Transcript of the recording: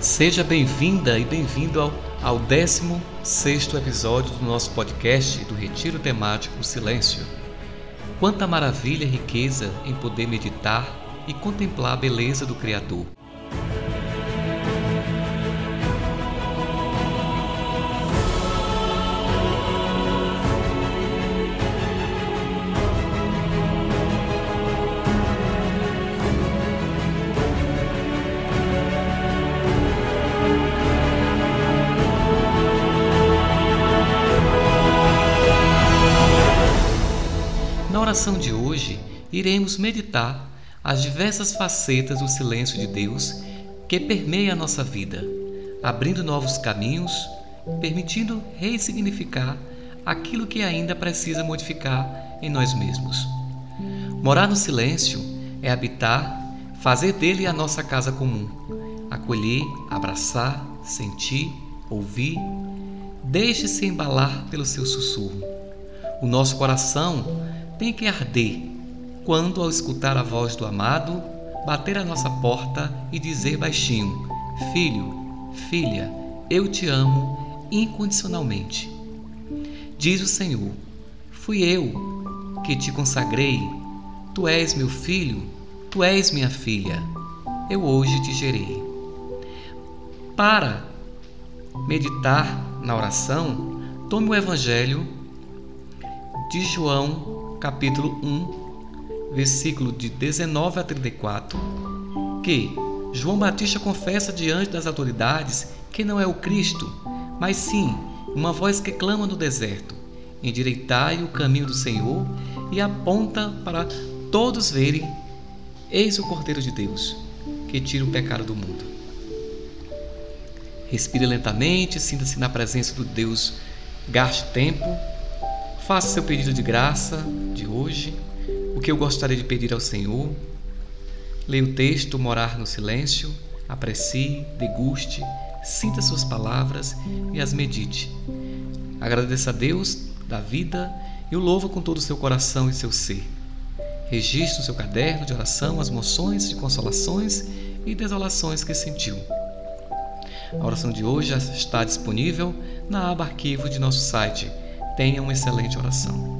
Seja bem-vinda e bem-vindo ao, ao 16 episódio do nosso podcast do Retiro Temático Silêncio. Quanta maravilha e riqueza em poder meditar e contemplar a beleza do Criador. Na oração de hoje, iremos meditar as diversas facetas do silêncio de Deus que permeia a nossa vida, abrindo novos caminhos, permitindo ressignificar aquilo que ainda precisa modificar em nós mesmos. Morar no silêncio é habitar, fazer dele a nossa casa comum, acolher, abraçar, sentir, ouvir. Deixe-se embalar pelo seu sussurro. O nosso coração tem que arder quando, ao escutar a voz do amado, bater a nossa porta e dizer baixinho: Filho, filha, eu te amo incondicionalmente. Diz o Senhor: Fui eu que te consagrei, tu és meu filho, tu és minha filha, eu hoje te gerei. Para meditar na oração, tome o Evangelho de João capítulo 1, versículo de 19 a 34, que João Batista confessa diante das autoridades que não é o Cristo, mas sim uma voz que clama no deserto: Endireitai o caminho do Senhor e aponta para todos verem: Eis o Cordeiro de Deus, que tira o pecado do mundo. Respire lentamente, sinta-se na presença do Deus, gaste tempo Faça seu pedido de graça de hoje, o que eu gostaria de pedir ao Senhor. Leia o texto, morar no silêncio, aprecie, deguste, sinta suas palavras e as medite. Agradeça a Deus da vida e o louva com todo o seu coração e seu ser. Registre no seu caderno de oração as moções de consolações e desolações que sentiu. A oração de hoje já está disponível na aba arquivo de nosso site Tenha uma excelente oração.